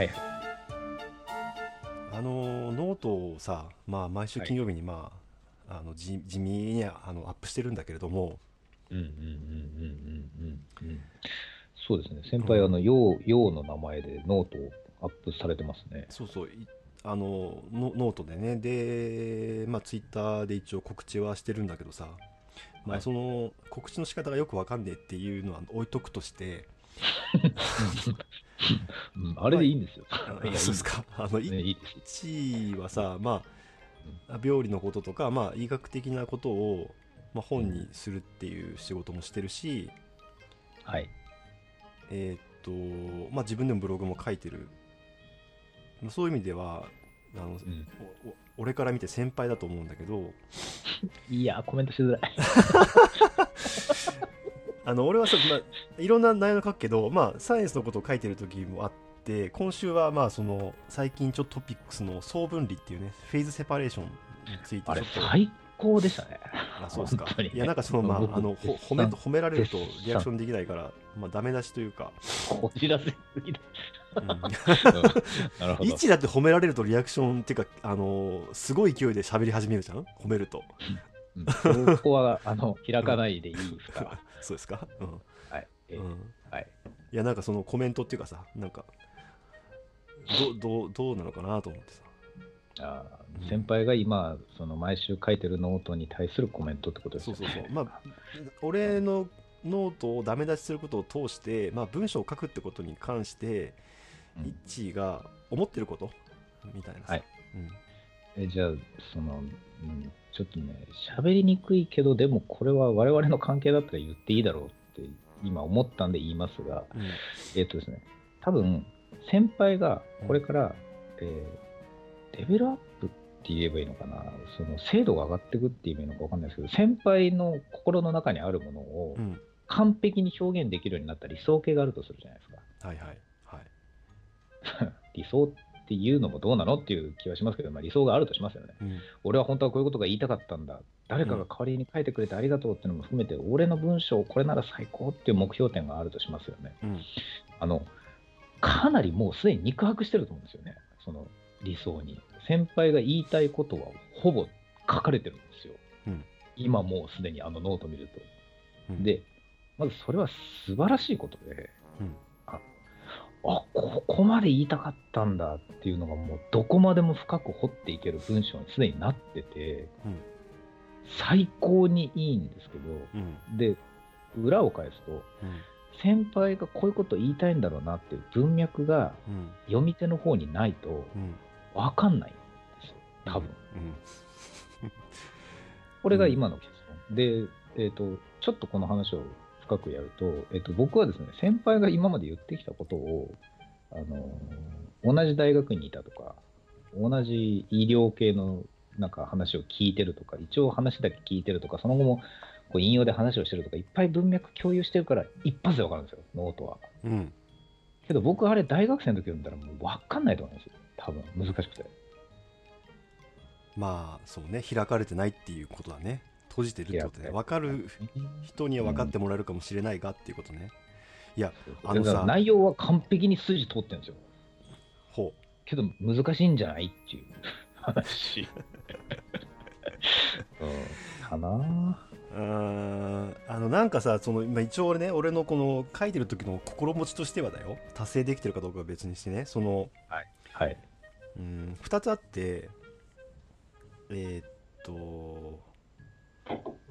はいはい。あのノートをさ、まあ、毎週金曜日に、まああの地地味にあのアップしてるんだけれども、うんうんうんうんうんうんうん。そうですね。先輩、あの、よう、ようの名前でノートをアップされてますね。そうそういあのノノートでねで、まあ、ツイッターで一応告知はしてるんだけどさ、まあ、はいその告知の仕方がよくわかんねえっていうのは置いとくとして、うん、あれでいいんですよ。あいやそうですかあの、いいいねいいです。1位はさ、まあ、病理のこととか、まあ、医学的なことを、まあ、本にするっていう仕事もしてるし、はい。えーっとまあ、自分でもブログも書いてるまあそういう意味ではあの、うん、俺から見て先輩だと思うんだけどいやー、コメントしづらい。あの俺はさ、まあ、いろんな内容書くけど、まあ、サイエンスのことを書いてる時もあって今週はまあその最近ちょっとトピックスの総分離っていうねフェーズセパレーションについてちょっ、と最高でしたね。あそうですか。ねいやなんかそのまあ僕あのほ褒め褒められるとリアクションできないから、まあ、ダメ出しというか、こじらせすぎだ。うん。だって褒められるとリアクションっていうかあのすごい勢いで喋り始めるじゃん？褒めると。うん。そこは、あの、開かないでいいですから。そうですか？うん、はい。えーうん、はい。いやなんかそのコメントっていうかさなんかどどうどうなのかなと思ってさ。あ先輩が今、その毎週書いてるノートに対するコメントってことですそう。そうそう。まあ俺のノートをダメ出しすることを通して、まあ、文章を書くってことに関して、うん。イッチーが思ってることみたいなさ。はい。うんえじゃあ、その、うん、ちょっとね、喋りにくいけど、でもこれは我々の関係だったら言っていいだろうって今思ったんで言いますが、うん。えっ、とですね、多分、先輩がこれから、えーレベルアップって言えばいいのかな、その精度が上がっていくって言えばいいのか分かんないですけど、先輩の心の中にあるものをうん。完璧に表現できるようになった理想形があるとするじゃないですか。はいはい。はい。理想っていうのもどうなのっていう気はしますけど、まあ、理想があるとしますよね。うん俺は本当はこういうことが言いたかったんだ。誰かが代わりに書いてくれてありがとうっていうのも含めて、俺の文章、これなら最高っていう目標点があるとしますよね。うんあの、かなりもうすでに肉薄してると思うんですよね。その理想に。先輩が言いたいことはほぼ書かれてるんですよ。うん今もうすでにあのノート見ると。うんで、まずそれは素晴らしいことで、うんあ、あここまで言いたかったんだっていうのがもうどこまでも深く掘っていける文章にすでになってて、うん。最高にいいんですけど、うん。で、裏を返すと、うん。先輩がこういうこと言いたいんだろうなっていう文脈がうん。読み手の方にないとうん。分かんないんですよ、多分。うん。これが今の結論。で、えっ、と、ちょっとこの話を深くやると、えっ、と、僕はですね、先輩が今まで言ってきたことを、あのー同じ大学にいたとか、同じ医療系のなんか話を聞いてるとか、一応話だけ聞いてるとか、その後もこう引用で話をしてるとか、いっぱい文脈共有してるから、一発で分かるんですよ、ノートは。うんけど僕、あれ大学生の時読んだらもう分かんないと思うんですよ、多分難しくて。まあそうね開かれてないっていうことだね閉じてるってことね開分かる人には分かってもらえるかもしれないがっていうことね。いやああのさの内容は完璧に筋通ってるんですよ。ほけど難しいんじゃないっていう話。うん、かな。うんあのなんかさその今一応俺ね俺のこの書いてる時の心持ちとしてはだよ。達成できてるかどうかは別にしてね。そのはい。うん2つあってえーっと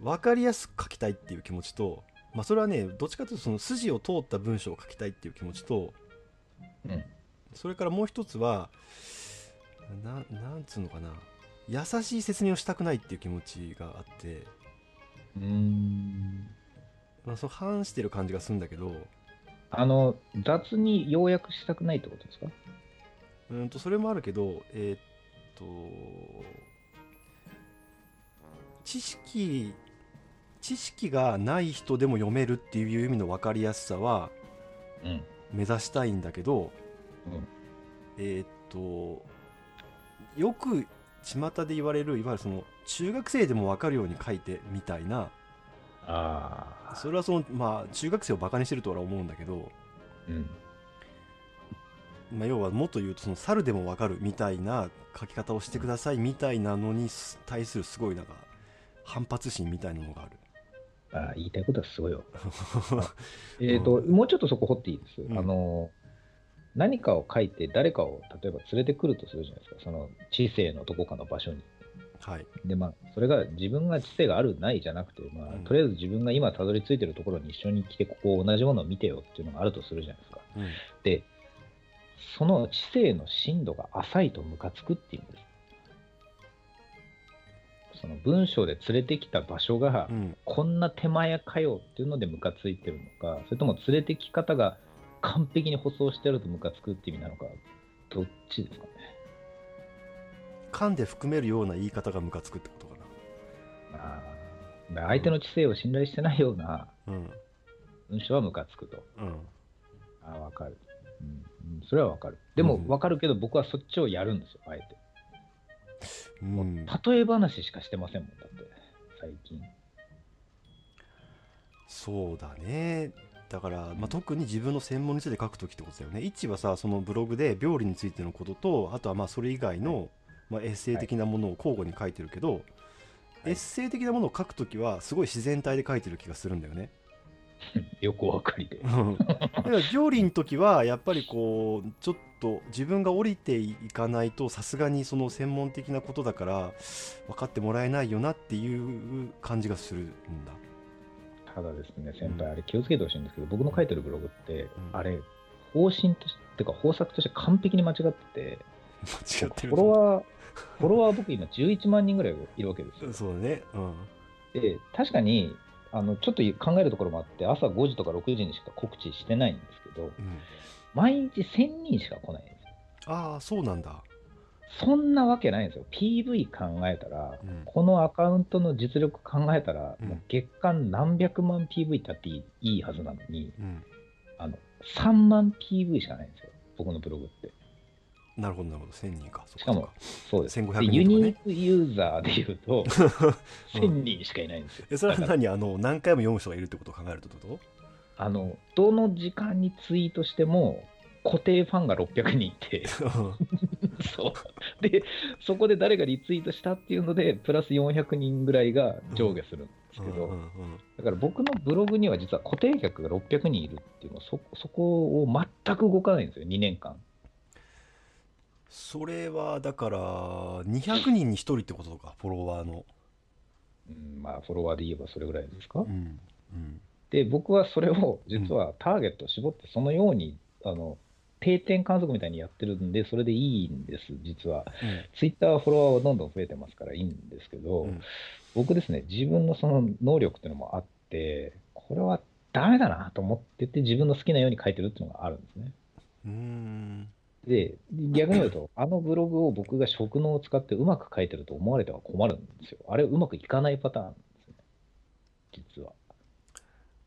分かりやすく書きたいっていう気持ちとまあそれはねどっちかというとその筋を通った文章を書きたいっていう気持ちとうん。それからもう一つはななんつうのかな優しい説明をしたくないっていう気持ちがあって、うーん。まあ、その反してる感じがするんだけどあの、雑に要約したくないってことですか？うんとそれもあるけどえーっと知識知識がない人でも読めるっていう意味の分かりやすさはうん。目指したいんだけどうん。えーっとよく巷で言われるいわゆるその中学生でも分かるように書いてみたいなああ。それはそのまあ中学生をバカにしてるとは思うんだけどうん。まあ、要はもっと言うとその猿でもわかるみたいな書き方をしてくださいみたいなのにす対するすごいなんか反発心みたいなのがある。あ言いたいことはすごいよ。えっと、もうちょっとそこ掘っていいです？うんあの、何かを書いて誰かを例えば連れてくるとするじゃないですか。その知性のどこかの場所に。はい。で、まあ、それが自分が知性があるないじゃなくて、まあうん、とりあえず自分が今たどり着いてるところに一緒に来て、ここ同じものを見てよっていうのがあるとするじゃないですか。うん。で、その知性の深度が浅いとムカつくっていうんです。その文章で連れてきた場所が、うん。こんな手前かよっていうのでムカついてるのか、それとも連れてき方が完璧に舗装してあるとムカつくって意味なのか、どっちですかね？噛んで含めるような言い方がムカつくってことかあーだから相手の知性を信頼してないような。文章はムカつくと。うん。ああ、わかる、うんうん。それはわかる。でもうんわかるけど、僕はそっちをやるんですよ、あえて。うん、例え話しかしてませんもん、だって、最近。そうだね。だから、まあ、特に自分の専門について書くときってことだよね。一はさそのブログで病理についてのこととあとはまあそれ以外の、まあ、エッセイ的なものを交互に書いてるけど、エッセイ的なものを書くときはすごい自然体で書いてる気がするんだよね。よくわかりで。うんだから病理の時はやっぱりこうちょっと自分が降りていかないとさすがにその専門的なことだから分かってもらえないよなっていう感じがするんだ。ただですね、先うん輩、あれ気をつけてほしいんですけど、僕の書いてるブログって、んあれ、方針として、てか方策として完璧に間違ってて、間違ってるフォロワー、フォロワー僕今11万人ぐらいいるわけですよ。そうだね。うん。で、確かに、あの、ちょっと考えるところもあって、朝5時とか6時にしか告知してないんですけど、うん、毎日1000人しか来ないんですよ。ああそうなんだ。そんなわけないんですよ。PV 考えたら、うんこのアカウントの実力考えたら、うんもう月間何百万 PV ってあっていいはずなのに、うん、あの、3万 PV しかないんですよ。僕のブログって。なるほどなるほど。1000人か。しかもそうです。1500で人ね。ユニークユーザーで言うと、1000人しかいないんですよ。えそれは何？あの何回も読む人がいるってことを考えるとってこあの、どの時間にツイートしても、固定ファンが600人いて、とそう。で、そこで誰がリツイートしたっていうので、プラス400人ぐらいが上下するんですけど、うんうんうん。だから僕のブログには実は固定客が600人いるっていうのそ、そこを全く動かないんですよ、2年間。それはだから200人に1人ってことかフォロワーの。うん、まあ、フォロワーで言えばそれぐらいですか？うんうんで、僕はそれを実はターゲットを絞って、そのように、あの、定点観測みたいにやってるんで、それでいいんです、実は。ツイッターはフォロワーはどんどん増えてますからいいんですけど、うん僕ですね、自分のその能力っていうのもあって、これはダメだなと思ってて、自分の好きなように書いてるっていうのがあるんですね。うんうんで、逆に言うと、あのブログを僕が職能を使ってうまく書いてると思われては困るんですよ。あれ、うまくいかないパターンですね、実は。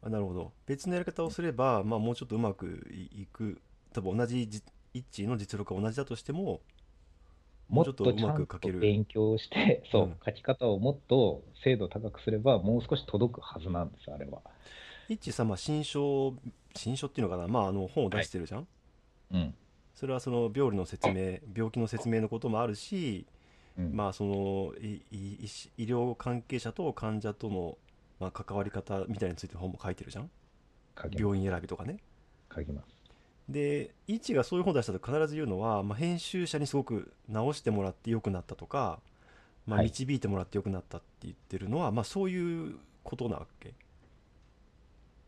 あなるほど別のやり方をすれば、まあ、もうちょっとうまくいいく多分同じじ一致の実力が同じだとしてももうちょっとうまく書ける勉強して、そう、うん書き方をもっと精度高くすれば、もう少し届くはずなんです、あれは。一致さ、まあ、新書新書っていうのかな、まあ、あの本を出してるじゃん、うん。それはその病理の説明病気の説明のこともあるし、うん。まあ、そのいい医療関係者と患者との、まあ、関わり方みたいについての本も書いてるじゃん？病院選びとかね。す。書きます。で一がそういう本を出したと必ず言うのは、まあ、編集者にすごく直してもらって良くなったとか、まあ、はい。導いてもらって良くなったって言ってるのは、まあ、そういうことなわけ。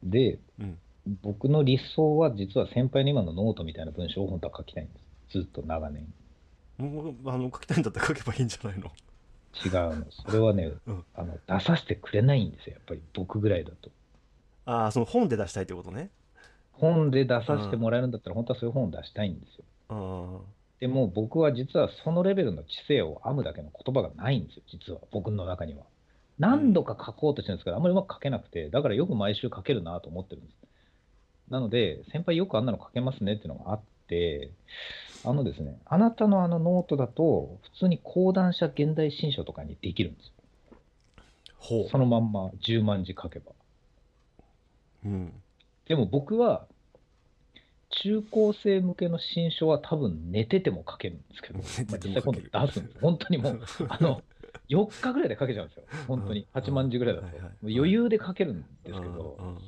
で、うん僕の理想は実は先輩の今のノートみたいな文章を本当は書きたいんです。ずっと長年。もうあの書きたいんだったら書けばいいんじゃないの？違うの。それはね、うんあの出させてくれないんですよ。やっぱり僕ぐらいだと。ああその本で出したいってことね本で出させてもらえるんだったら、本当はそういう本を出したいんですよ。でも僕は実はそのレベルの知性を編むだけの言葉がないんですよ、実は僕の中には。何度か書こうとしてるんですけど、あんまりうまく書けなくて、だからよく毎週書けるなと思ってるんです。なので、先輩よくあんなの書けますねっていうのがあって、あのですね、あなたのあのノートだと、普通に講談社現代新書とかにできるんですよ。ほそのまんま10万字書けば。う、うん、でも僕は、中高生向けの新書は多分寝てても書けるんですけど、まあ実際今度出すんです。本当にもう、あの、4日ぐらいで書けちゃうんですよ。本当に。うん8万字ぐらいだと。はいはいもう余裕で書けるんですけど、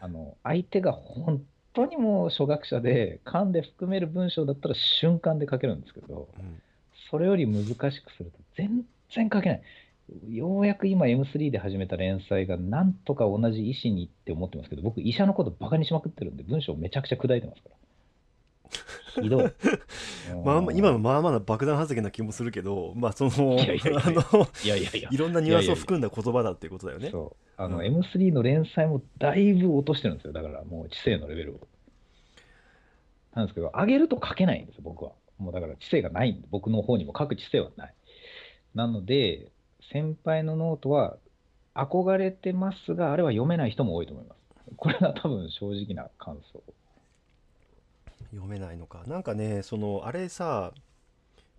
あの、相手が本当にもう初学者で、噛んで含める文章だったら瞬間で書けるんですけど、うんそれより難しくすると全然書けない。ようやく今 M3 で始めた連載がなんとか同じ医師にって思ってますけど、僕医者のことバカにしまくってるんで文章めちゃくちゃ砕いてますから。ひどい。まあまあ、今のもまあまあな爆弾発言な気もするけど、まあその、いろんなニュアンスを含んだ言葉だっていうことだよね。そう。あの、うん M3 の連載もだいぶ落としてるんですよ。だからもう知性のレベルを。なんですけど、上げると書けないんですよ、僕は。もうだから知性がないんで、僕の方にも書く知性はない。なので、先輩のノートは憧れてますが、あれは読めない人も多いと思います。これが多分正直な感想。読めないのか。なんかね、その、あれさ、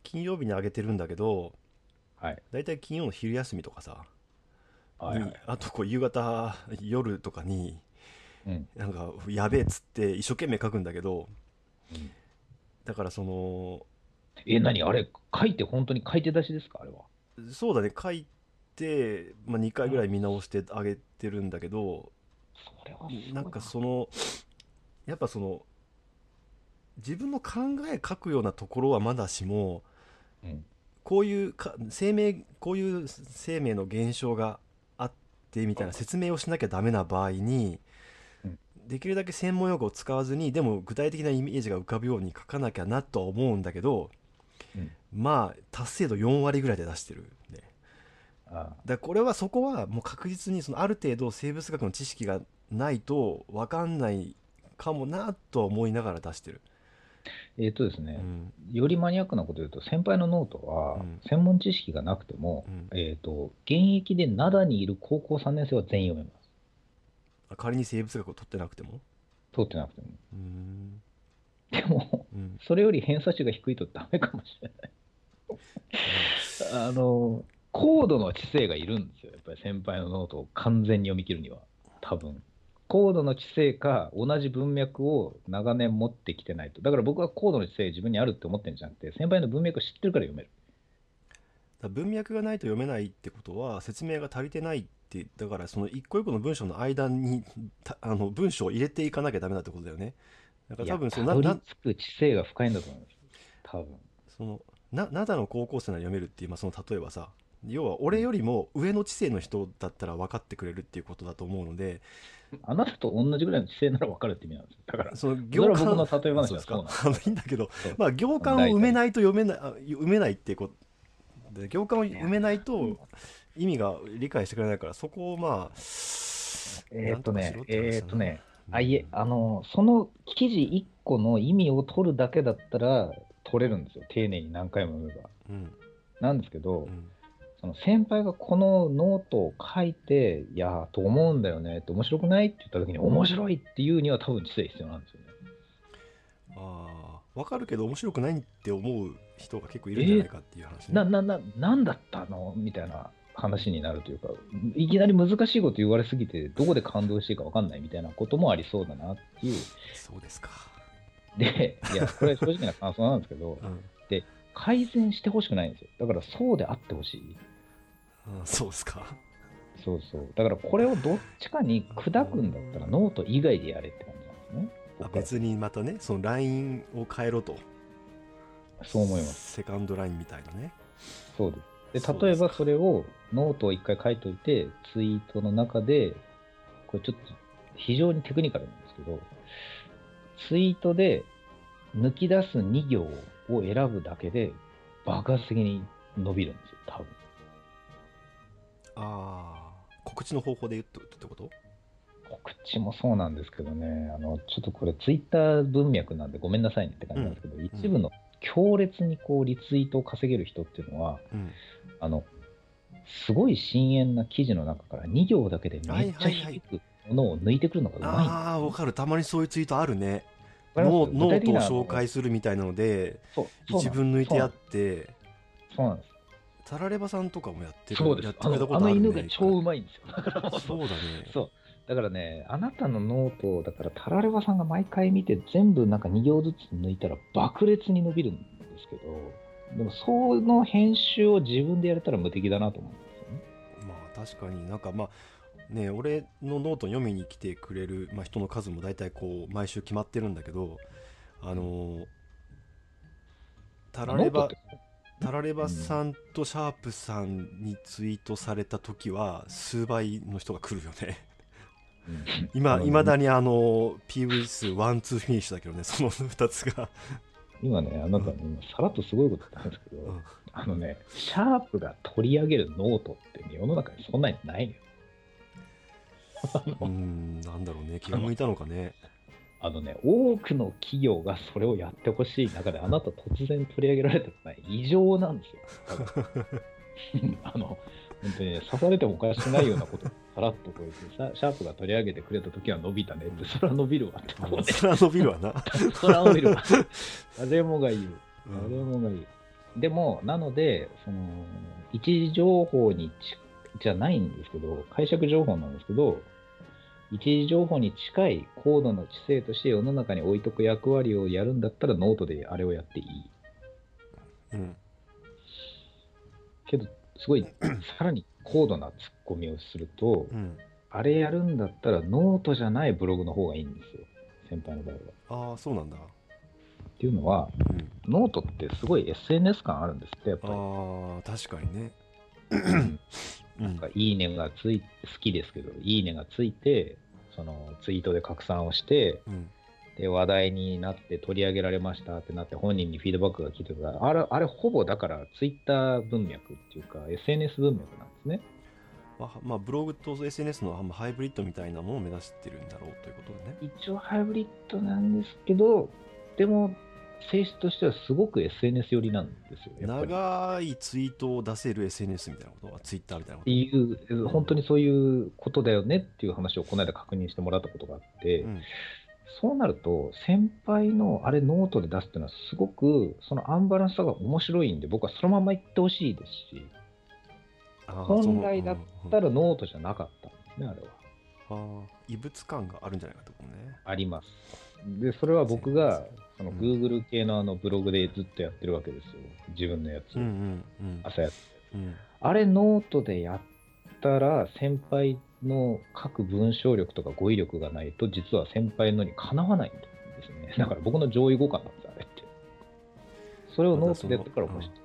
金曜日に上げてるんだけど、はい。だいたい金曜の昼休みとかさ、はい、はいに。あとこう夕方、夜とかに、うん。なんか、やべえっつって一生懸命書くんだけど、うんだからその、え、何？あれ、書いて本当に書いて出しですか？あれは。そうだね、書いて、まあ、2回ぐらい見直してあげてるんだけど、それはなんかそのやっぱその自分の考え書くようなところはまだしもうん。こういうか生命こういう生命の現象があってみたいな説明をしなきゃダメな場合にうん。できるだけ専門用語を使わずにでも具体的なイメージが浮かぶように書かなきゃなとは思うんだけどうん。まあ達成度4割ぐらいで出してるねあだこれはそこはもう確実にそのある程度生物学の知識がないと分かんないかもなとは思いながら出してる、えっ、とですね、うんよりマニアックなこと言うと、先輩のノートはうん、専門知識がなくても、うんえっ、と、現役で灘にいる高校3年生は全員読めます。あ仮に生物学を取ってなくても？通ってなくても。でも、うんそれより偏差値が低いとダメかもしれない。あの、高度の知性がいるんですよ。やっぱり先輩のノートを完全に読み切るには。多分。高度の知性か、同じ文脈を長年持ってきてないと。だから僕は高度の知性自分にあるって思ってるんじゃなくて、先輩の文脈を知ってるから読める。文脈がないと読めないってことは説明が足りてないってだからその一個一個の文章の間にたあの文章を入れていかなきゃダメだってことだよねだから多分そのなな着く知性が深いんだと思います。多分。そのな灘の高校生なら読めるっていう、まあ、その例えばさ要は俺よりも上の知性の人だったら分かってくれるっていうことだと思うので あなたと同じぐらいの知性なら分かるって意味なんですよ。だから、そのそれは僕の例え話そうですか。はそうなんです。あのいいんだけどまあ行間を埋めないと読めないあ埋めないってことで行間を埋めないと意味が理解してくれないからそこをまあえーっとねなんとかしろ、て話だな。えーっとね、うん。あ、いえ、あの、その記事1個の意味を取るだけだったら取れるんですよ。丁寧に何回も読めば。うん。なんですけど、うんその先輩がこのノートを書いて、いやー、と思うんだよねって、面白くないって言った時に、面白いっていうには多分知性必要なんですよね。ああ分かるけど面白くないって思う人が結構いるんじゃないかっていう話ね、な、な、な、なんだったのみたいな話になるというか、いきなり難しいこと言われすぎて、どこで感動していいか分かんないみたいなこともありそうだなっていう。そうですか、で、いや、これ正直な感想なんですけど、うん改善してほしくないんですよ。だからそうであってほしい。うんそうですかそうそう。だからこれをどっちかに砕くんだったらノート以外でやれって感じなんですね。あ別にまたねそのラインを変えろとそう思います。セカンドラインみたいなねそうです。で、例えばそれをノートを一回書いといて、ツイートの中で、これちょっと非常にテクニカルなんですけど、ツイートで抜き出す2行を選ぶだけで爆発的に伸びるんですよ、多分。ああ告知の方法で言っとってこと？告知もそうなんですけどね、あのちょっとこれ、ツイッター文脈なんでごめんなさいねって感じなんですけど、一部の強烈にこうリツイートを稼げる人っていうのは、うん。あのすごい深淵な記事の中から2行だけでめっちゃ響くものを抜いてくるのがうまいんですよ。ああ分かる。たまにそういうツイートあるね。ノートを紹介するみたいなので一文抜いてやって。そうなんです。タラレバさんとかもやってるそうです。やってあのあの犬が超うまいんですよ。だからそうだねそう。だからね、あなたのノートを、だからタラレバさんが毎回見て、全部なんか2行ずつ抜いたら爆裂に伸びるんですけど、でもその編集を自分でやれたら無敵だなと思うんですよね。まあ確かになんかまあね俺のノート読みに来てくれる、まあ、人の数も大体こう毎週決まってるんだけどあのータラレバタラレバさんとシャープさんにツイートされた時は数倍の人が来るよね。うん。今いまだにあの PV 数ワンツーフィニッシュだけどねその2つが、今ね、あなたね、今さらっとすごいこと言ったんですけど、うん。あのね、シャープが取り上げるノートって、ね、世の中にそんなにないのよ。うーんなんだろうね。気が向いたのかねあのね、多くの企業がそれをやってほしい中で、あなた突然取り上げられたのは異常なんですよ。あの、本当にね、刺されてもおかしくないようなことを さらっとこう言って、シャープが取り上げてくれたときは伸びたねって、それは伸びるわって、ねそれは伸びるわな、それは伸びるわ。誰もが言う。うん誰もが言う。でも、なので、その、一次情報にちじゃないんですけど、解釈情報なんですけど、一次情報に近い高度の知性として世の中に置いとく役割をやるんだったらノートであれをやっていい。うんけど、すごい、さらに高度なツッコミをすると、うんあれやるんだったらノートじゃないブログの方がいいんですよ。先輩の場合は。ああそうなんだ、っていうのは、うん、ノートってすごい SNS 感あるんですって、やっぱり。ああ確かにねうんなんかいいねがつい好きですけど、いいねがついて、そのツイートで拡散をして、うん。で話題になって取り上げられましたってなって、本人にフィードバックが来てるから、あれ、あれほぼだからツイッター文脈っていうか、SNS 文脈なんですね。まあ、まあブログと SNS のまあハイブリッドみたいなものを目指してるんだろうということでね。一応ハイブリッドなんですけど、でも、性質としてはすごく SNS 寄りなんですよ、やっぱり。長いツイートを出せる SNS みたいなこと？はツイッターみたいなこと？っていう、本当にそういうことだよねっていう話をこの間確認してもらったことがあって、うんそうなると、先輩のあれノートで出すっていうのは、すごくそのアンバランスさが面白いんで、僕はそのまま言ってほしいですし、本来だったらノートじゃなかったんですね、あれは。あー異物感があるんじゃないかってことねあります。で、それは僕が、そのうん Google 系のあのブログでずっとやってるわけですよ。自分のやつを。うんうんうん朝やって。うんあれノートでやったら、先輩の書く文章力とか語彙力がないと、実は先輩のにかなわないんですね。だから僕の上位互換なんです、あれって。それをノートでやってから起こして。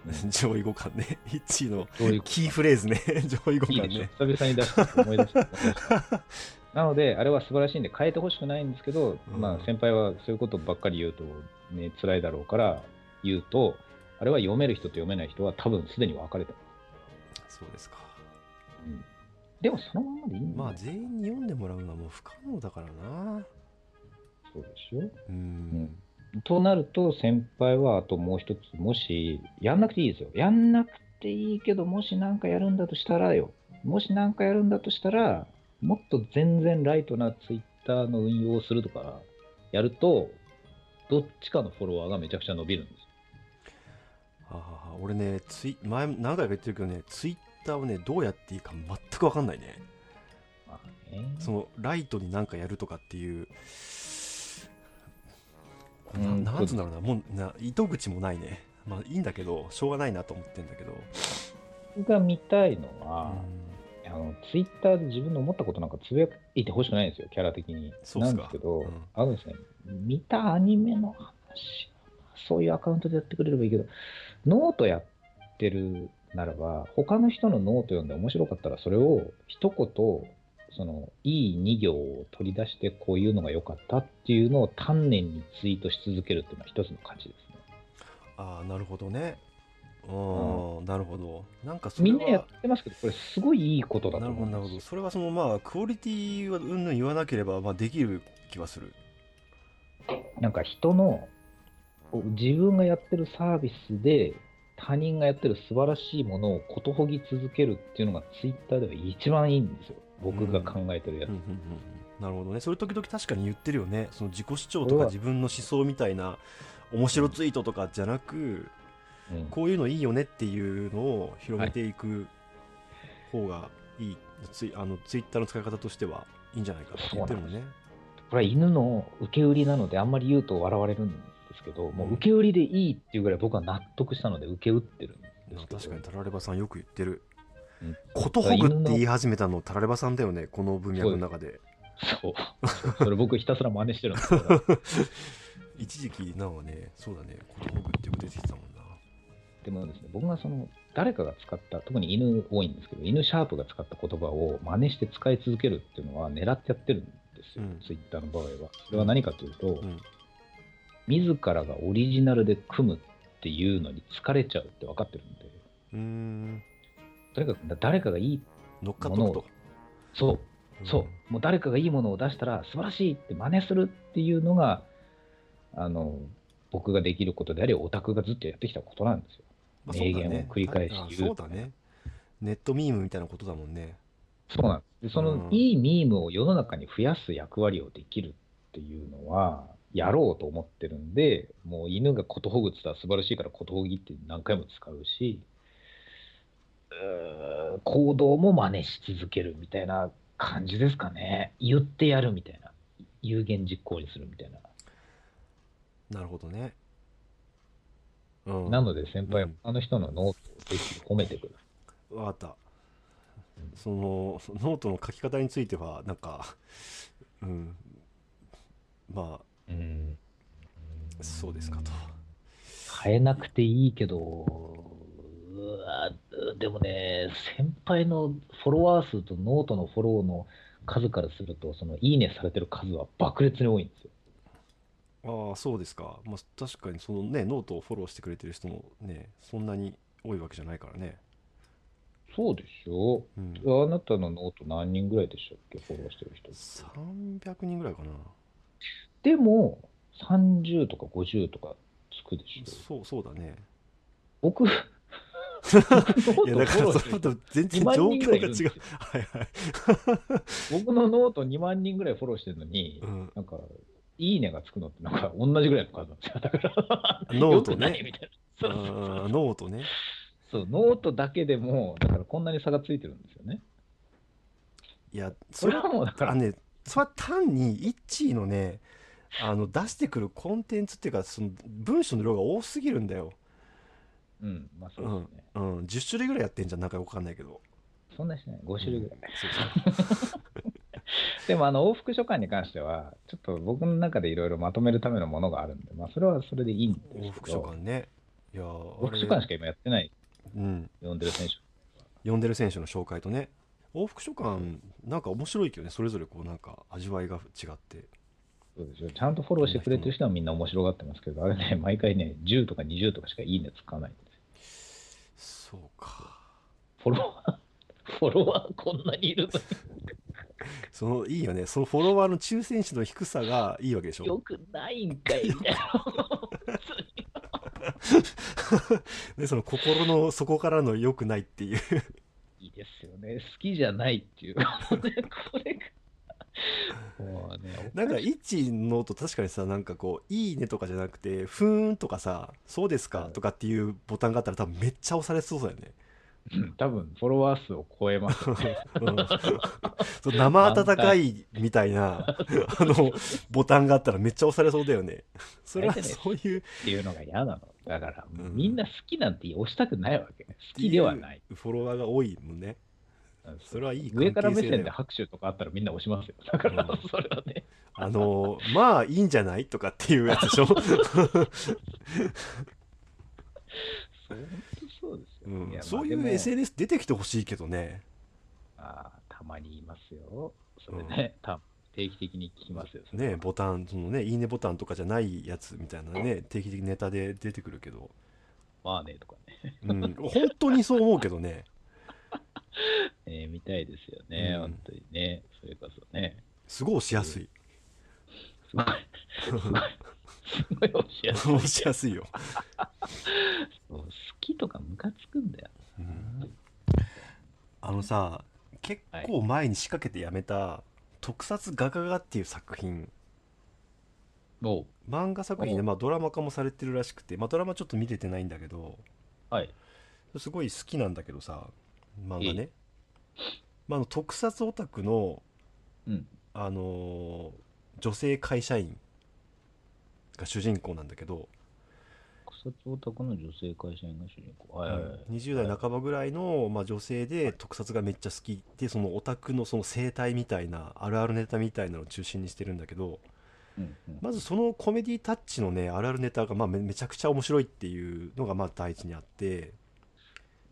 上位互換ね 1位のキーフレーズね 上位互換ね久々に出した。思い出したなので、あれは素晴らしいんで変えてほしくないんですけど、うん。まあ先輩はそういうことばっかり言うとね、辛いだろうから言うと、あれは読める人と読めない人は多分すでに分かれてまそうですか。す。うん。でもそのままでいいんだよまあ全員に読んでもらうのはもう不可能だからな。そうでしょ？うん。となると、先輩はあともう一つ、もし、やんなくていいですよ。やんなくていいけど、もし何かやるんだとしたらよ。もし何かやるんだとしたら、もっと全然ライトなツイッターの運用をするとか、やると、どっちかのフォロワーがめちゃくちゃ伸びるんです。よ。ああ俺ねツイ前何回か言ってるけどねツイッターをねどうやっていいか全く分かんないね。まあね。そのライトに何かやるとかっていうなうんなんつうんだろうなもうな糸口もないね。まあいいんだけどしょうがないなと思ってんだけど、僕が見たいのうは、んあのツイッターで自分の思ったことなんかつぶやいてほしくないんですよ、キャラ的に。そうっすかなんですけど、うんあのですね、見たアニメの話、そういうアカウントでやってくれればいいけど、ノートやってるならば、他の人のノート読んで面白かったら、それを一言、そのいい2行を取り出して、こういうのが良かったっていうのを丹念にツイートし続けるっていうのは一つの価値ですね。ああなるほどねうん。なるほど。なんかそれはみんなやってますけど、これすごいいいことだとなるほどなるほど。それはそのまあクオリティはうんぬん言わなければまあできる気はする。なんか人の自分がやってるサービスで他人がやってる素晴らしいものをことほぎ続けるっていうのがツイッターでは一番いいんですよ。僕が考えてるやつ。うんうんうんうんなるほどねそれ時々確かに言ってるよね。その自己主張とか自分の思想みたいな面白ツイートとかじゃなくうん。こういうのいいよねっていうのを広めていく方がいい、ツイあのツイッターの使い方としてはいいんじゃないかって言ってるもんね。これは犬の受け売りなので、あんまり言うと笑われるんですけど、もう受け売りでいいっていうぐらい僕は納得したので、受け売ってるんですけど。確かにタラレバさんよく言ってる。うん。ことほぐって言い始めたのタラレバさんだよねこの文脈の中で。そう。それ僕ひたすら真似してるんですけど。一時期なんかねそうだねことほぐってよく出てきてたもんなでもですね、僕がその、誰かが使った、特に犬多いんですけど、犬シャープが使った言葉を真似して使い続けるっていうのは狙ってやってるんですよ、うん。ツイッターの場合は。それは何かというと、うん。自らがオリジナルで組むっていうのに疲れちゃうって分かってるんで、うーん。とにかく誰かがいい、乗っかっとくと。そう、そう、もう誰かがいいものを出したら素晴らしいって真似するっていうのが、あの、僕ができることであり、オタクがずっとやってきたことなんですよ。まあ名言を繰り返しあ言うそうだねネットミームみたいなことだもんねそうなんです。でその、うんいいミームを世の中に増やす役割をできるっていうのは、やろうと思ってるんで、もう犬がことほぐって言ったら素晴らしいからことほぎって何回も使うし、うー行動も真似し続けるみたいな感じですかね。言ってやるみたいな。有言実行にするみたいな。なるほどねうん。なので先輩はうん。他の人のノートをぜひ褒めてください。わかった。そのノートの書き方についてはなんかうん。まうんあそうですかと。変えなくていいけど、うわでもね、先輩のフォロワー数とノートのフォローの数からすると、そのいいねされてる数は爆裂に多いんですよ。ああそうですか。まあ確かにそのねノートをフォローしてくれてる人もねそんなに多いわけじゃないからね。そうでしょ。うん。あなたのノート何人ぐらいでしたっけ、フォローしてる人。300人ぐらいかな。でも、30とか50とかつくでしょ。そうそうだね。僕、いやだからそれと全然2状況が違う。はいはい。僕のノート2万人ぐらいフォローしてるのに、うん。なんか、いいねがつくのってなんか同じぐらいの数なんですよ。だから、ノートねよくないみたいな。そうそうそうあーノートねそう、ノートだけでも、だからこんなに差がついてるんですよね。いやそれはもうだから、あねそれは単にイッチーのねあの出してくるコンテンツっていうかその文章の量が多すぎるんだよ、うん、まあそうですね。うん、10種類ぐらいやってんじゃんなんかわかんないけどそんなしない、5種類ぐらい。うんそうそうでも、あの、往復書簡に関しては、ちょっと僕の中でいろいろまとめるためのものがあるんで、まあそれはそれでいいんですけど、往復書簡ね。いやー往復書簡しか今やってない、うん。読んでる選手。読んでる選手の紹介とね。往復書簡なんか面白いけどね。それぞれこうなんか味わいが違って。そうですよ。ちゃんとフォローしてくれてる人はみんな面白がってますけど、あれね、毎回ね、10とか20とかしかいいねつかないんですよ。そうか。フォロワー、フォロワーこんなにいるのに そのいいよねそのフォロワーの中選手の低さがいいわけでしょ？よくないんかいみたいな。で その心の底からの良くないっていういいですよね。好きじゃないっていう。ねこれが。もうね、なんか1のと確かにさなんかこう「いいね」とかじゃなくて「ふーん」とかさ「そうですか」とかっていうボタンがあったら多分めっちゃ押されそうだよね。うん多分フォロワー数を超えますよね。うん生温かいみたいなあのボタンがあったらめっちゃ押されそうだよね。それはそういうっていうのが嫌なの。だから、うんみんな好きなんて押したくないわけね。好きではない。フォロワーが多いもんね。それはいい上から目線で拍手とかあったらみんな押しますよ。だからうん、それはね。あのまあいいんじゃないとかっていうやつでしょ？そういう SNS 出てきてほしいけどね。あーたまにいますよ。それね、た定期的に聞きますよ。ねボタンそのねいいねボタンとかじゃないやつみたいなね定期的にネタで出てくるけど、まあね、とかね。うん、本当にそう思うけどね えー見たいですよね、うん本当にね。それこそね。すごい押しやすいすごい、すごい、すごい押しやすい。押しやすいよ、そう好きとかムカつくんだよ。うん。あのさ結構前に仕掛けてやめた「特撮ガガガ」っていう作品。おう。漫画作品で、おまあ、ドラマ化もされてるらしくて、まあ、ドラマちょっと見れてないんだけどはい。すごい好きなんだけどさ漫画ね。まあ、あの特撮オタクの、うん。あのー女性会社員が主人公なんだけど、草津オタクの女性会社員が主人公。はいはいはい。20代半ばぐらいの、まあ、女性で特撮がめっちゃ好きでそのオタクのその生態みたいなあるあるネタみたいなのを中心にしてるんだけど。うんうん。まずそのコメディタッチのねあるあるネタがまあめめちゃくちゃ面白いっていうのがまあ第一にあって、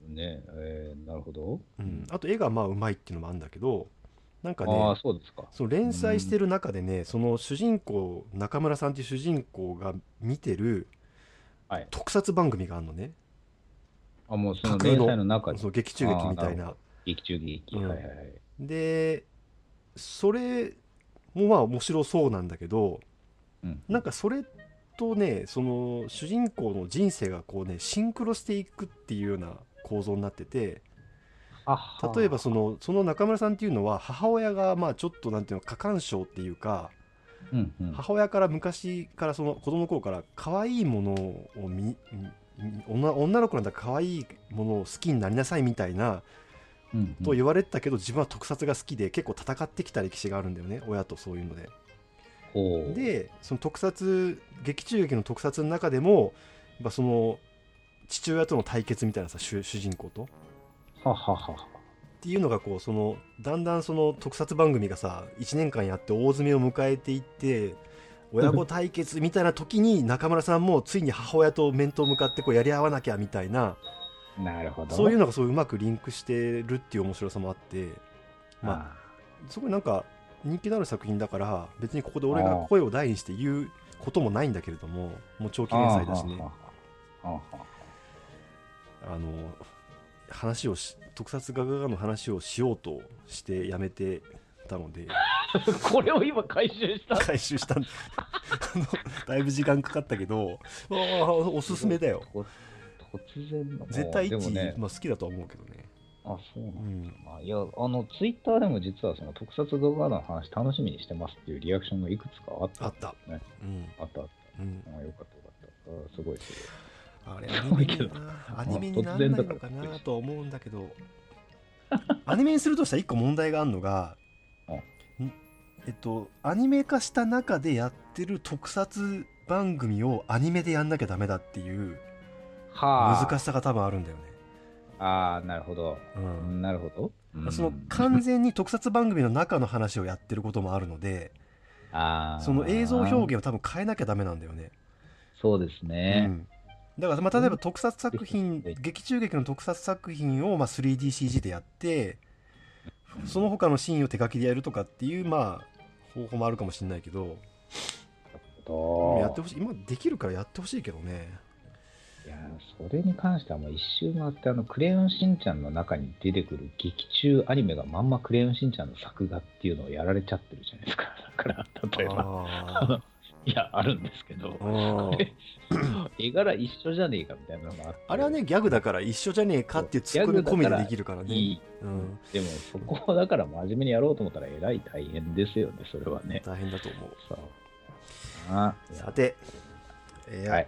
ねえーなるほど。うん、あと絵がまあうまいっていうのもあるんだけどなんかああ、ねそうですか。その連載してる中でね、その主人公中村さんっていう主人公が見てるはい。特撮番組があるのね、あ、もうその連載の中にそう劇中劇みたいな。劇中劇。うん。はいはいはい。でそれもまあ面白そうなんだけどうん。なんかそれとねその主人公の人生がこうねシンクロしていくっていうような構造になってて例えばそのその中村さんっていうのは母親がまあちょっとなんていうの過干渉っていうかうんうん。母親から昔からその子供の頃から可愛いものを女女の子なんだ可愛いものを好きになりなさいみたいなうんうん。と言われてたけど自分は特撮が好きで結構戦ってきた歴史があるんだよね親とそういうので。でその特撮劇中劇の特撮の中でもその父親との対決みたいなさ主主人公と。っはははは。ていうのがこうそのだんだんその特撮番組がさ1年間やって大詰めを迎えていって親子対決みたいな時に中村さんもついに母親と面と向かってこうやり合わなきゃみたいななるほど。そういうのがそううまくリンクしてるっていう面白さもあってまああすごいなんか人気のある作品だから別にここで俺が声を大にして言うこともないんだけれどももう長期連載だしねあの話をし特撮ガガガの話をしようとしてやめてたので これを今回収した？回収したんあのだいぶ時間かかったけどああおすすめだよと突然の。絶対一、ね、まあ、好きだとは思うけどねあ、そうなんだうんな。いや、あの、ツイッターでも実はその特撮動画の話楽しみにしてますっていうリアクションがいくつかあった。あったね。うんあったあっうんた。あよかったよかった。あすごいすあれアニメになアニメにならないのかなとは思うんだけど。アニメにするとしたら一個問題があるのがんえっとアニメ化した中でやってる特撮番組をアニメでやんなきゃダメだっていう難しさが多分あるんだよね、ああー、なるほど。うん。なるほど。うんその完全に特撮番組の中の話をやってることもあるのであー。その映像表現を多分変えなきゃダメなんだよね。そうですね。うんだから、まあ、例えば特撮作品うん劇中劇の特撮作品をまあ 3DCG でやってその他のシーンを手書きでやるとかっていうまあ方法もあるかもしれないけどとやってほしい。今できるからやってほしいけどね。いやそれに関してはもう一周回ってあの「クレヨンしんちゃん」の中に出てくる劇中アニメがまんま「クレヨンしんちゃん」の作画っていうのをやられちゃってるじゃないですか。だから例えば。あ いやあるんですけど 絵柄一緒じゃねえかみたいなのがあって。あれはねギャグだから一緒じゃねえかっていうツッコミ込みでできるからね。いい。うん、でもそこをだから真面目にやろうと思ったらえらい大変ですよねそれはね大変だと思う。そう。あさて、えーはい。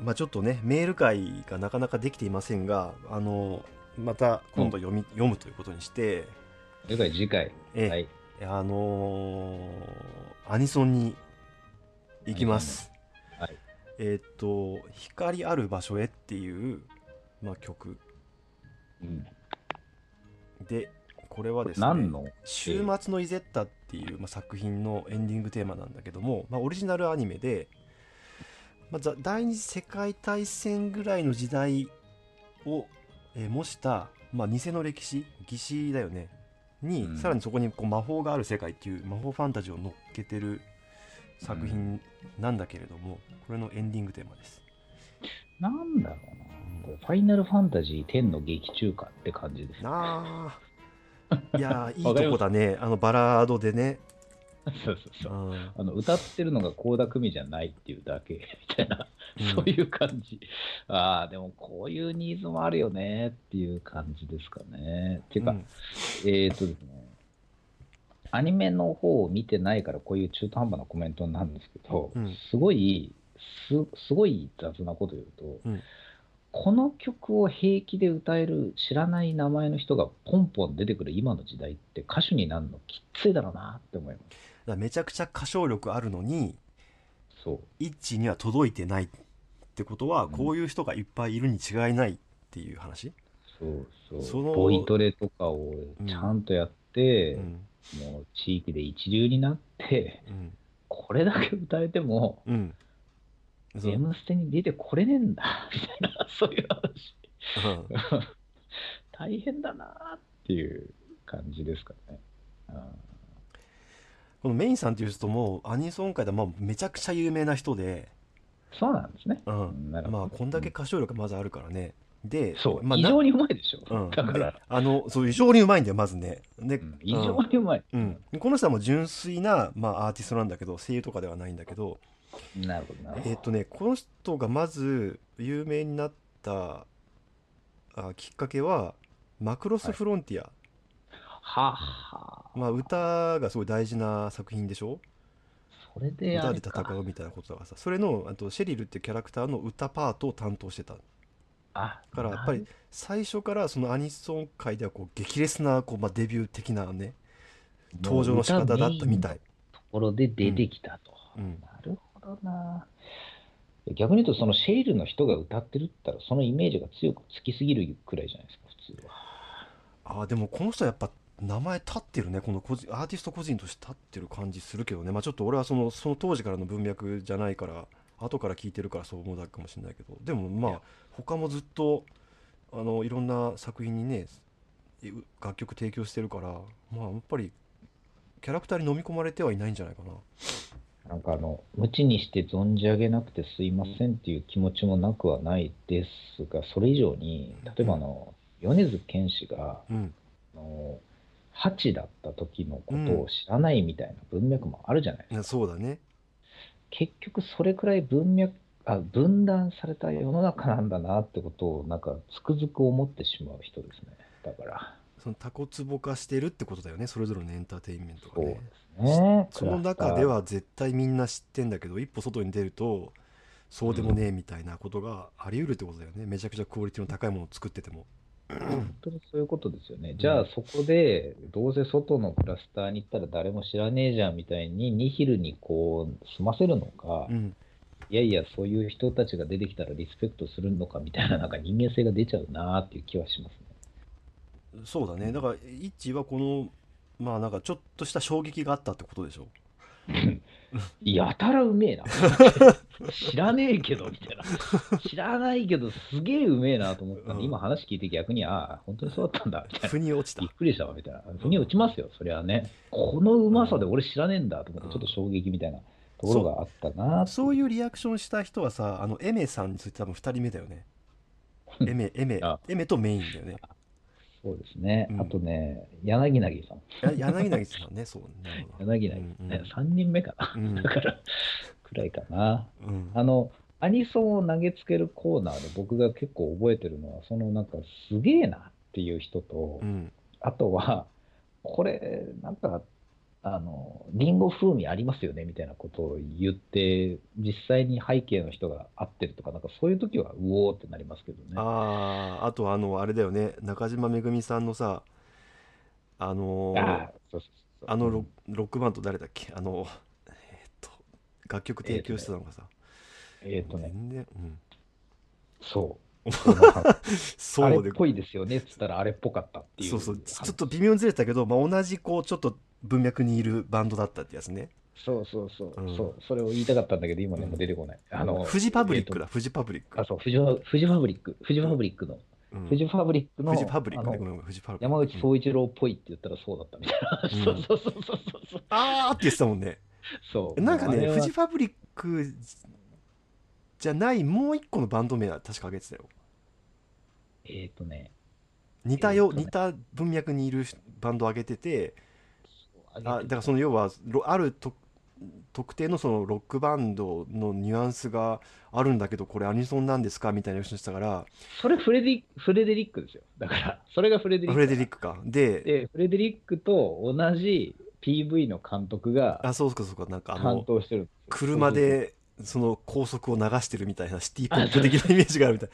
まあちょっとねメール会がなかなかできていませんがあのまた今度読み、読むということにして次回次回。えーはい。あのーアニソンに行きます。はいえーっと「光ある場所へ」っていう、まあ、曲。うん。でこれはですね何の「週末のイゼッタ」っていう、まあ、作品のエンディングテーマなんだけども、まあ、オリジナルアニメで、まあ、ざ第二次世界大戦ぐらいの時代を、えー模した、まあ、偽の歴史義士だよね。に、うん。さらにそこにこう魔法がある世界っていう魔法ファンタジーを乗っけてる作品なんだけれども、これのエンディングテーマです。なんだろうな。これファイナルファンタジー10の劇中歌って感じです。ねあ。ー いやーいいとこだね。あのバラードでね。そうそうそう。うん。あの歌ってるのが倖田來未じゃないっていうだけ みたいな、うん。そういう感じ。ああ、でもこういうニーズもあるよねっていう感じですかね。っていうか、うん。えーっとですね、アニメの方を見てないからこういう中途半端なコメントなんですけど、うんすごいす、すごい雑なこと言うと、うんこの曲を平気で歌える知らない名前の人がポンポン出てくる今の時代って歌手になるのきっついだろうなって思います。だめちゃくちゃ歌唱力あるのにそう。一致には届いてないってことは、うんこういう人がいっぱいいるに違いないっていう話、そうそう。そのボイトレとかをちゃんとやって、うんもう地域で一流になって、うん。これだけ歌えても、うん。そう。M ステに出てこれねえんだ、みたいな、そういう話。うん。大変だなっていう感じですかね。うん。このメインさんっていう人もアニソン界ではまあめちゃくちゃ有名な人で、そうなんですね。うん。まあこんだけ歌唱力がまずあるからねでそう、まあな異常にうまいでしょ。うん、だから。で、あのそう異常にうまいんだよまずね。で、うん。異常にうまい。うん。うん。この人はもう純粋な、まあ、アーティストなんだけど声優とかではないんだけどなるほど。えっ、とねこの人がまず有名になったあきっかけはマクロスフロンティア、ははまあ歌がすごい大事な作品でしょ？それであ歌で戦うみたいなことだからさ。それのあとシェリルっていうキャラクターの歌パートを担当してたあだからやっぱり最初からそのアニソン界ではこう激烈なこう、まあ、デビュー的なね登場の仕方だったみたい、ところで出てきたと。うん、なるほどな。逆に言うと、そのシェリルの人が歌ってるって言ったら、そのイメージが強くつきすぎるくらいじゃないですか、普通は。あーでもこの人はやっぱ名前立ってるねこの個人アーティスト個人として立ってる感じするけどねまあちょっと俺はそのその当時からの文脈じゃないから後から聞いてるからそう思うだけかもしれないけどでもまあ他もずっとあのいろんな作品にね楽曲提供してるからまあやっぱりキャラクターに飲み込まれてはいないんじゃないかな。なんかあの、無知にして存じ上げなくてすいませんっていう気持ちもなくはないですが、それ以上に、例えばあの、米津玄師が、うん。あの、八だった時のことを知らないみたいな文脈もあるじゃないですか。いやそうだね。結局それくらい文脈あ分断された世の中なんだなってことをなんかつくづく思ってしまう人ですね。だから。そのタコツボ化してるってことだよね。それぞれのエンターテインメントがそうねですね。その中では絶対みんな知ってんだけど一歩外に出るとそうでもねえみたいなことがあり得るってことだよね。めちゃくちゃクオリティの高いものを作ってても。本当にそういうことですよね。じゃあそこでどうせ外のクラスターに行ったら誰も知らねえじゃんみたいにニヒルにこう済ませるのか、うんいやいやそういう人たちが出てきたらリスペクトするのかみたいななんか人間性が出ちゃうなっていう気はしますねそうだねだから一致はこのまあなんかちょっとした衝撃があったってことでしょやたらうめえな。知らねえけど、みたいな。知らないけど、すげえうめえなと思ったんで、うん今話聞いて逆に、ああ、本当にそうだったんだ、みたいな。腑に落ちたびっくりしたわ、みたいな。腑に落ちますよ、そりゃね。このうまさで俺知らねえんだと思って、ちょっと衝撃みたいなところがあったなそういいうリアクションした人はさあのエメさんについて多分2人目だよね。エメエメあ。エメとメインだよね。そうですね。うん。あとね、柳凪さん。や柳凪さんねそう。なるほど。柳凪、うんね、3人目かな。うん。だから、くらいかな。うん。あの、アニソンを投げつけるコーナーで僕が結構覚えてるのは、そのなんかすげえなっていう人と、うん。あとは、これ、なんか、あの、リンゴ風味ありますよねみたいなことを言って、実際に背景の人が合ってるとか、なんかそういう時は、うおーってなりますけどね。あああとあのあれだよね中島めぐみさんのさあのーあーそうそうそうあのロロックバンド誰だっけ？あのえーっと楽曲提供してたのがさ、えっ、とね、全然、うん、そう。そう。であれっぽいですよねっつったら、あれっぽかったっていう。そうそう。ちょっと微妙にずれてたけど、まあ、同じこうちょっと文脈にいるバンドだったってやつね。そうそうそう、うん。そう、それを言いたかったんだけど、今ね、もう出てこない。あの、フジパブリックえーだ、フジパブリック。とあ、そう、フジフジファブリック、フジファブリックの、うん。フジファブリックの、フジパブリックのフジパブリック。山口総一郎っぽいって言ったらそうだったみたいな。うん。そうそうそうそうそう。あーって言ってたもんね。そう。なんかねフジファブリックじゃないもう一個のバンド名は確か挙げてたよ。えっ、とね、似たよ、似た文脈にいるバンドを挙げててああだからその要はロあると特定のそのロックバンドのニュアンスがあるんだけどこれアニソンなんですかみたいな話をしたからそれフレデリフレデリックですよ。だから、それがフレデリック。フレデリックか。でで、フレデリックと同じ PV の監督があそうかそうか。なんかあ担の車でその高速を流してるみたいな シティポップ的なイメージがあるみたい。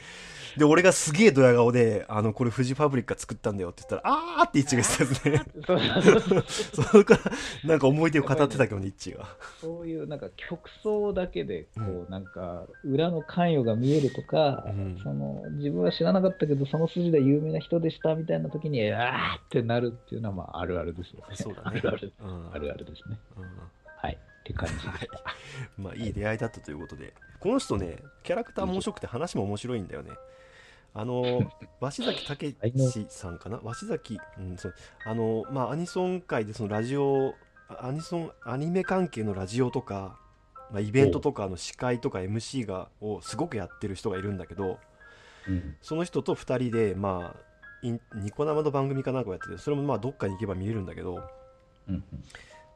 で俺がすげえドヤ顔で「あのこれフジファブリックが作ったんだよ」って言ったら「あー」ってイッチが言ってたやつね。そうそうそうそう。そこからなんか思い出を語ってたけどねイッチが。そういうなんか曲想だけでこううなんか裏の関与が見えるとか、うん。その自分は知らなかったけどその筋で有名な人でしたみたいな時にあーってなるっていうのはまああるあるですよね。そうだね。あるある。うん。あるあるですね。うん。はいって感じです。はい。まあいい出会いだったということで。この人ねキャラクター面白くて話も面白いんだよね。あの 鷲崎武史さんかな？鷲崎、うん、そう。あのまあアニソン界でそのラジオアニソンアニメ関係のラジオとか、まあ、イベントとかの司会とか MC がをすごくやってる人がいるんだけどうん。その人と2人でまあニコ生の番組かなんかをやっててそれもまあどっかに行けば見れるんだけどうん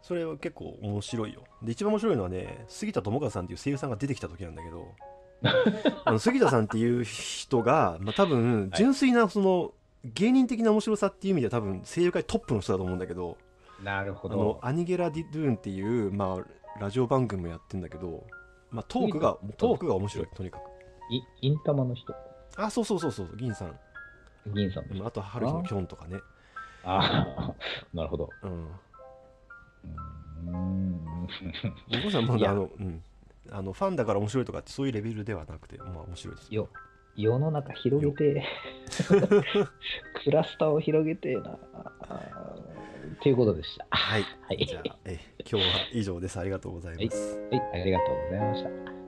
それは結構面白いよで一番面白いのはね杉田智和さんっていう声優さんが出てきた時なんだけど あの杉田さんっていう人が、まあ、多分純粋なその芸人的な面白さっていう意味では多分声優界トップの人だと思うんだけどなるほあのど。アニゲラ・ディドゥーンっていう、まあ、ラジオ番組もやってんだけど、まあ、トークがトーク？が面白いとにかくいインタマの人？あそうそうそうそう銀さん銀さん。あと春日のキョンとかねああ、なるほど。うん。お父さんもいやあの、うん、あのファンだから面白いとかそういうレベルではなくてまあ面白いですよ世の中広げて、クラスターを広げてえな。あーっていうことでした。はいはい。じゃあえ今日は以上ですありがとうございます、はい、ありがとうございました。